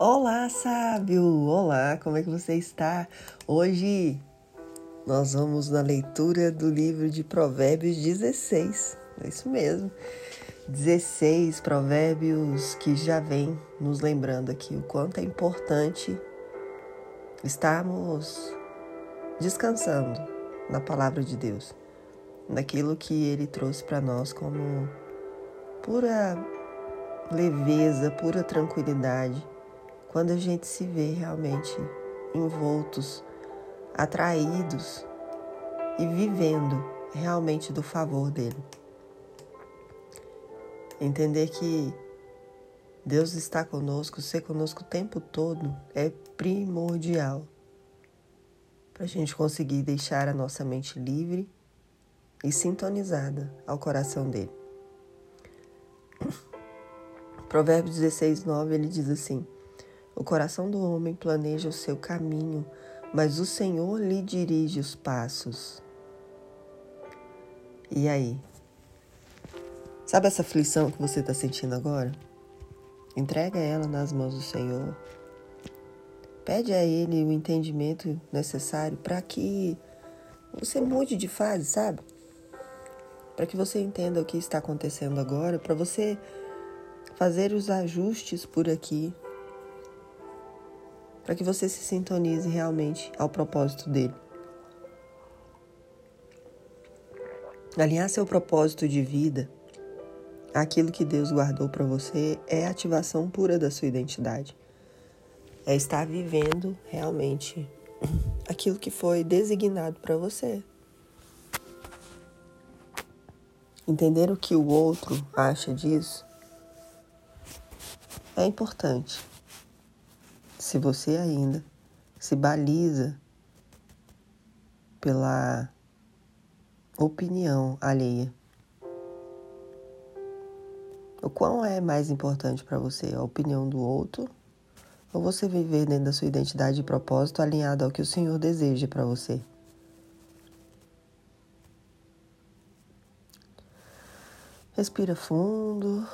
Olá, sábio! Olá, como é que você está? Hoje nós vamos na leitura do livro de Provérbios 16. É isso mesmo. 16 provérbios que já vem nos lembrando aqui o quanto é importante estarmos descansando na palavra de Deus, naquilo que ele trouxe para nós como pura leveza, pura tranquilidade quando a gente se vê realmente envoltos, atraídos e vivendo realmente do favor dele. Entender que Deus está conosco, ser conosco o tempo todo é primordial para a gente conseguir deixar a nossa mente livre e sintonizada ao coração dele. Provérbios 16, 9, ele diz assim: o coração do homem planeja o seu caminho, mas o Senhor lhe dirige os passos. E aí? Sabe essa aflição que você está sentindo agora? Entrega ela nas mãos do Senhor. Pede a Ele o entendimento necessário para que você mude de fase, sabe? Para que você entenda o que está acontecendo agora, para você fazer os ajustes por aqui, para que você se sintonize realmente ao propósito dele. Alinhar seu propósito de vida aquilo que Deus guardou para você é a ativação pura da sua identidade. É estar vivendo realmente aquilo que foi designado para você. Entender o que o outro acha disso é importante se você ainda se baliza pela opinião alheia. O qual é mais importante para você, a opinião do outro ou você viver dentro da sua identidade e propósito alinhado ao que o Senhor deseja para você? Respira fundo.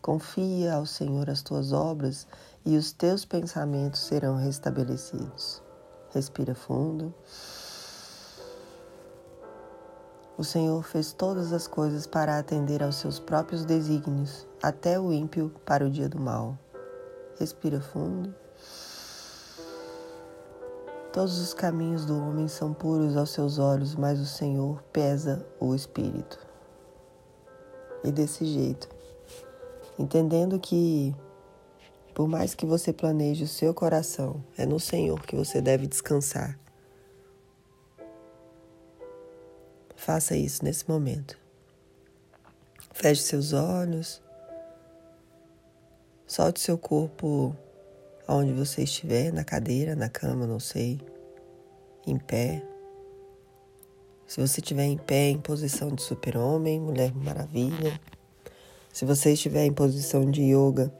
Confia ao Senhor as tuas obras e os teus pensamentos serão restabelecidos. Respira fundo. O Senhor fez todas as coisas para atender aos seus próprios desígnios, até o ímpio para o dia do mal. Respira fundo. Todos os caminhos do homem são puros aos seus olhos, mas o Senhor pesa o espírito. E desse jeito, entendendo que por mais que você planeje o seu coração, é no Senhor que você deve descansar. Faça isso nesse momento. Feche seus olhos. Solte seu corpo aonde você estiver, na cadeira, na cama, não sei, em pé. Se você estiver em pé, em posição de super-homem, mulher maravilha. Se você estiver em posição de yoga,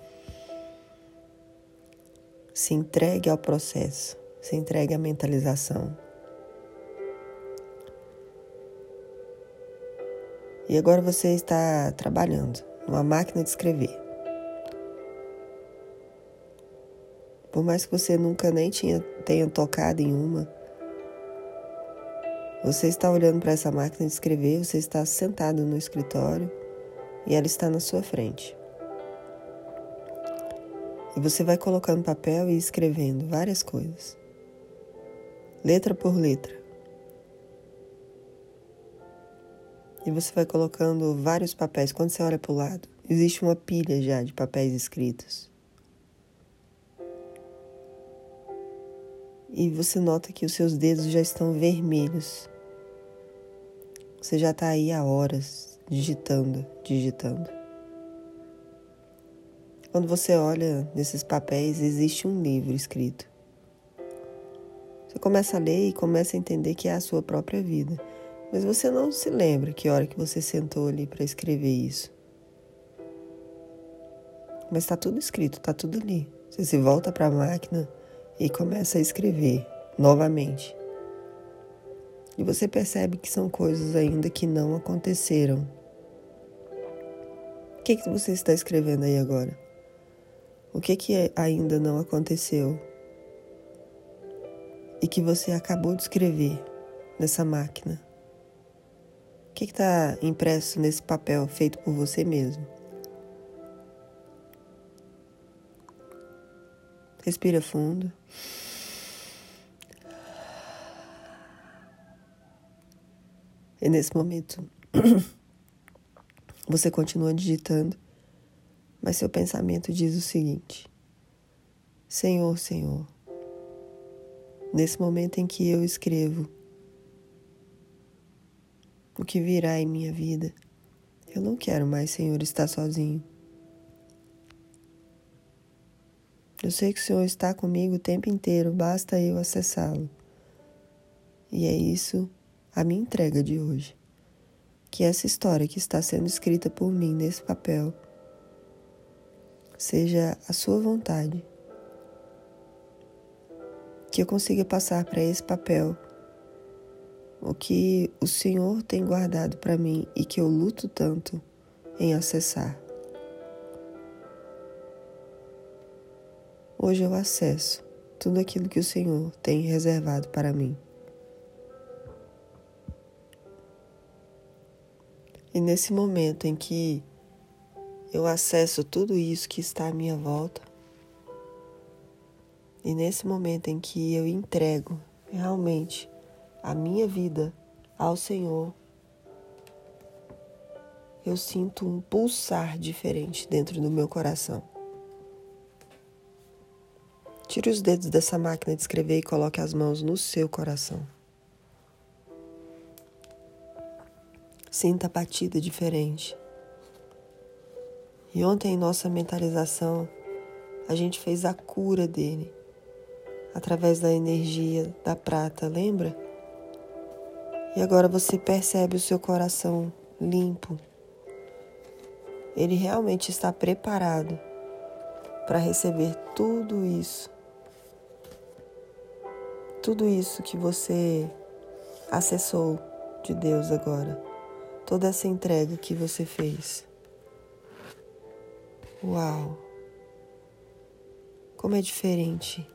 se entregue ao processo, se entregue à mentalização. E agora você está trabalhando numa máquina de escrever. Por mais que você nunca nem tinha, tenha tocado em uma, você está olhando para essa máquina de escrever, você está sentado no escritório e ela está na sua frente. E você vai colocando papel e escrevendo várias coisas, letra por letra. E você vai colocando vários papéis. Quando você olha para o lado, existe uma pilha já de papéis escritos. E você nota que os seus dedos já estão vermelhos. Você já está aí há horas digitando, digitando. Quando você olha nesses papéis, existe um livro escrito. Você começa a ler e começa a entender que é a sua própria vida. Mas você não se lembra que hora que você sentou ali para escrever isso. Mas está tudo escrito, está tudo ali. Você se volta para a máquina e começa a escrever novamente. E você percebe que são coisas ainda que não aconteceram. O que, que você está escrevendo aí agora? O que que ainda não aconteceu e que você acabou de escrever nessa máquina? O que está impresso nesse papel feito por você mesmo? Respira fundo. E nesse momento, você continua digitando, mas seu pensamento diz o seguinte: Senhor, Senhor, nesse momento em que eu escrevo o que virá em minha vida, eu não quero mais, Senhor, estar sozinho. Eu sei que o Senhor está comigo o tempo inteiro, basta eu acessá-lo. E é isso a minha entrega de hoje. Que essa história que está sendo escrita por mim nesse papel seja a sua vontade. Que eu consiga passar para esse papel o que o Senhor tem guardado para mim e que eu luto tanto em acessar. Hoje eu acesso tudo aquilo que o Senhor tem reservado para mim. E nesse momento em que eu acesso tudo isso que está à minha volta, e nesse momento em que eu entrego realmente a minha vida ao Senhor, eu sinto um pulsar diferente dentro do meu coração. Tire os dedos dessa máquina de escrever e coloque as mãos no seu coração. Sinta a batida diferente. E ontem, em nossa mentalização, a gente fez a cura dele através da energia da prata, lembra? E agora você percebe o seu coração limpo. Ele realmente está preparado para receber tudo isso. Tudo isso que você acessou de Deus agora toda essa entrega que você fez. Uau! Como é diferente.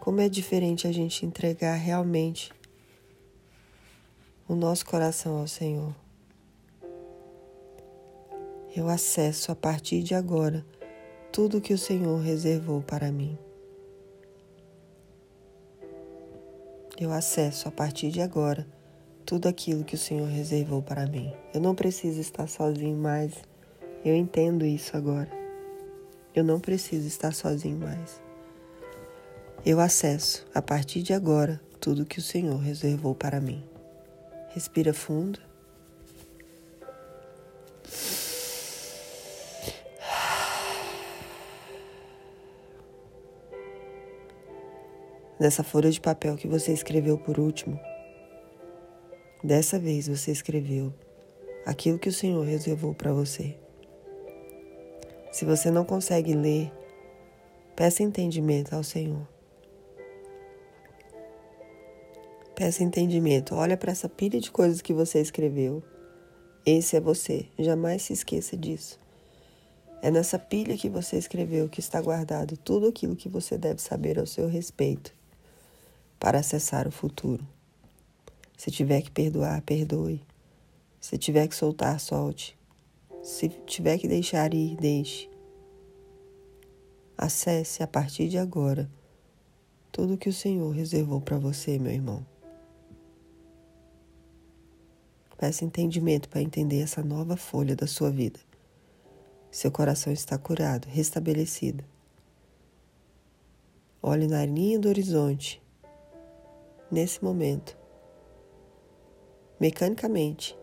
Como é diferente a gente entregar realmente o nosso coração ao Senhor. Eu acesso a partir de agora tudo que o Senhor reservou para mim. Eu acesso a partir de agora tudo aquilo que o Senhor reservou para mim. Eu não preciso estar sozinho mais. Eu entendo isso agora. Eu não preciso estar sozinho mais. Eu acesso, a partir de agora, tudo que o Senhor reservou para mim. Respira fundo. Nessa folha de papel que você escreveu por último, Dessa vez você escreveu aquilo que o Senhor reservou para você. Se você não consegue ler, peça entendimento ao Senhor. Peça entendimento. Olha para essa pilha de coisas que você escreveu. Esse é você. Jamais se esqueça disso. É nessa pilha que você escreveu que está guardado tudo aquilo que você deve saber ao seu respeito para acessar o futuro. Se tiver que perdoar, perdoe. Se tiver que soltar, solte. Se tiver que deixar ir, deixe. Acesse a partir de agora tudo que o Senhor reservou para você, meu irmão. Peça entendimento para entender essa nova folha da sua vida. Seu coração está curado, restabelecido. Olhe na linha do horizonte. Nesse momento, mecanicamente.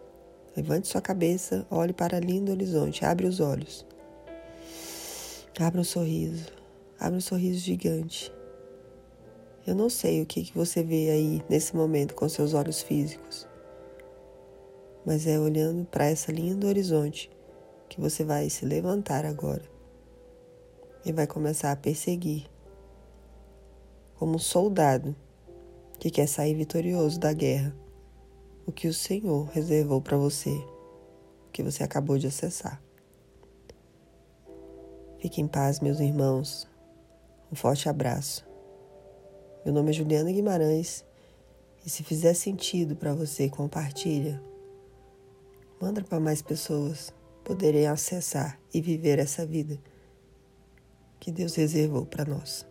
Levante sua cabeça, olhe para a linha do horizonte, abre os olhos. Abra um sorriso, abre um sorriso gigante. Eu não sei o que, que você vê aí nesse momento com seus olhos físicos, mas é olhando para essa linha do horizonte que você vai se levantar agora e vai começar a perseguir como um soldado que quer sair vitorioso da guerra o que o Senhor reservou para você, que você acabou de acessar. Fique em paz, meus irmãos. Um forte abraço. Meu nome é Juliana Guimarães e se fizer sentido para você, compartilha. Manda para mais pessoas poderem acessar e viver essa vida que Deus reservou para nós.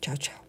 Tchau, tchau.